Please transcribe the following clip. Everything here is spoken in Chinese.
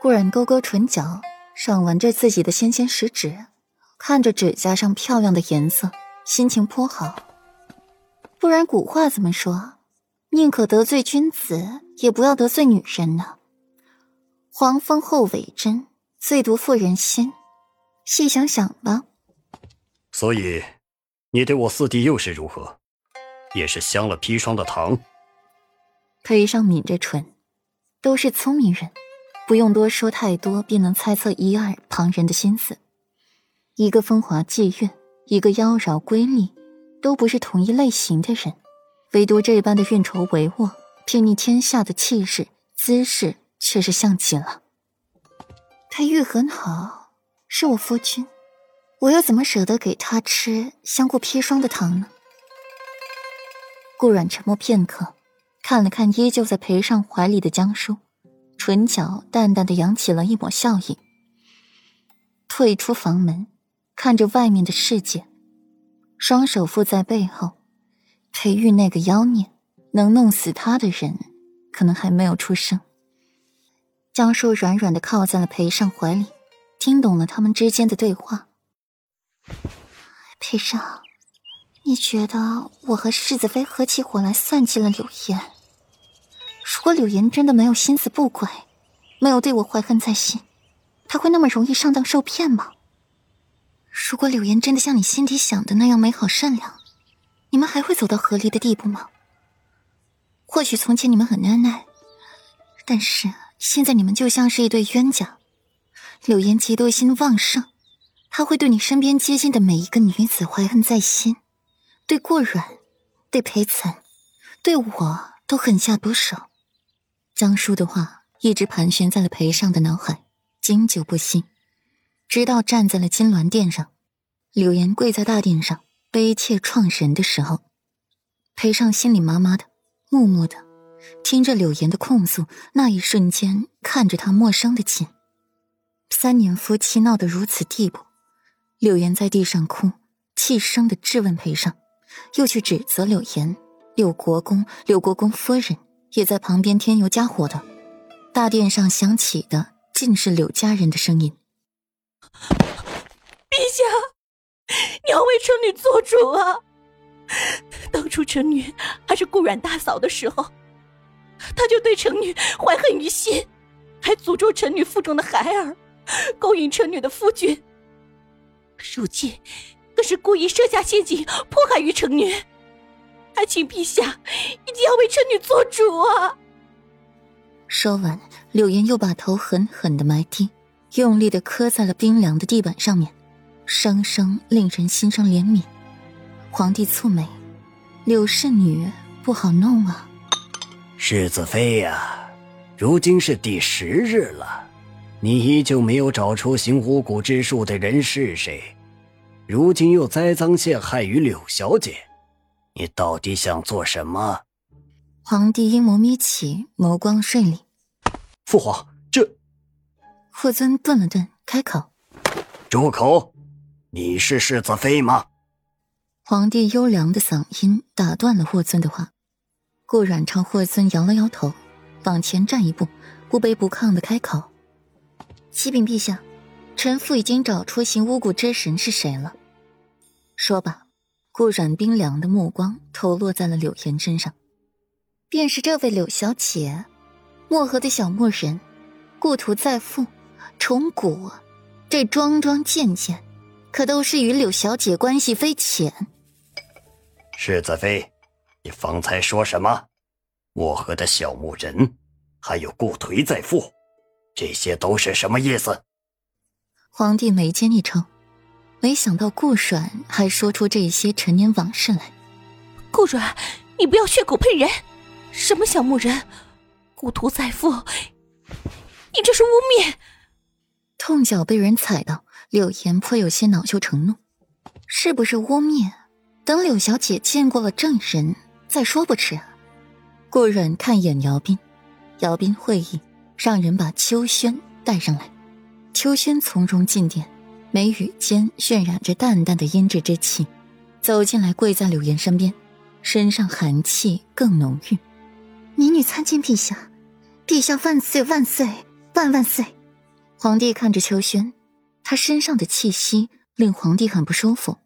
顾然勾勾唇角，赏玩着自己的纤纤食指，看着指甲上漂亮的颜色，心情颇好。不然古话怎么说？宁可得罪君子，也不要得罪女人呢。黄蜂后尾针，最毒妇人心。细想想吧。所以，你对我四弟又是如何？也是镶了砒霜的糖？裴尚抿着唇，都是聪明人，不用多说太多，便能猜测一二旁人的心思。一个风华霁月，一个妖娆瑰丽，都不是同一类型的人，唯独这般的运筹帷幄、睥睨天下的气势姿势，却是像极了。裴玉很好，是我夫君，我又怎么舍得给他吃香过砒霜的糖呢？顾阮沉默片刻。看了看依旧在裴尚怀里的江叔，唇角淡淡的扬起了一抹笑意。退出房门，看着外面的世界，双手附在背后。裴玉那个妖孽，能弄死他的人，可能还没有出生。江叔软软的靠在了裴尚怀里，听懂了他们之间的对话。裴尚。你觉得我和世子妃合起伙来算计了柳岩？如果柳岩真的没有心思不轨，没有对我怀恨在心，他会那么容易上当受骗吗？如果柳岩真的像你心底想的那样美好善良，你们还会走到和离的地步吗？或许从前你们很恩爱，但是现在你们就像是一对冤家。柳岩嫉妒心旺盛，他会对你身边接近的每一个女子怀恨在心。对过软，对裴岑，对我都狠下毒手。江叔的话一直盘旋在了裴尚的脑海，经久不息。直到站在了金銮殿上，柳岩跪在大殿上悲切怆神的时候，裴尚心里麻麻的，默默的听着柳岩的控诉。那一瞬间，看着他陌生的紧。三年夫妻闹得如此地步，柳岩在地上哭，气声的质问裴尚。又去指责柳岩，柳国公、柳国公夫人也在旁边添油加火的。大殿上响起的尽是柳家人的声音：“陛下，你要为臣女做主啊！当初臣女还是顾阮大嫂的时候，他就对臣女怀恨于心，还诅咒臣女腹中的孩儿，勾引臣女的夫君。如今……”更是故意设下陷阱，迫害于臣女，还请陛下一定要为臣女做主啊！说完，柳岩又把头狠狠的埋低，用力的磕在了冰凉的地板上面，声声令人心生怜悯。皇帝蹙眉，柳氏女不好弄啊。世子妃呀，如今是第十日了，你依旧没有找出行巫蛊之术的人是谁。如今又栽赃陷害于柳小姐，你到底想做什么？皇帝阴眸眯起，眸光锐利。父皇，这……霍尊顿了顿，开口：“住口！你是世子妃吗？”皇帝优良的嗓音打断了霍尊的话。顾阮朝霍尊摇了摇头，往前站一步，不卑不亢的开口：“启禀陛下，臣父已经找出行巫蛊之神是谁了。”说罢，顾阮冰凉的目光投落在了柳岩身上，便是这位柳小姐，漠河的小牧人，故土在富，崇古，这桩桩件件，可都是与柳小姐关系匪浅。世子妃，你方才说什么？漠河的小牧人，还有顾颓在富，这些都是什么意思？皇帝眉间一抽。没想到顾阮还说出这些陈年往事来。顾阮，你不要血口喷人！什么小木人，故土再富，你这是污蔑！痛脚被人踩到，柳岩颇有些恼羞成怒。是不是污蔑？等柳小姐见过了证人再说不迟。顾阮看一眼姚斌，姚斌会意，让人把秋轩带上来。秋轩从容进殿。眉宇间渲染着淡淡的胭脂之气，走进来，跪在柳岩身边，身上寒气更浓郁。民女参见陛下，陛下万岁万岁万万岁！皇帝看着秋轩，他身上的气息令皇帝很不舒服。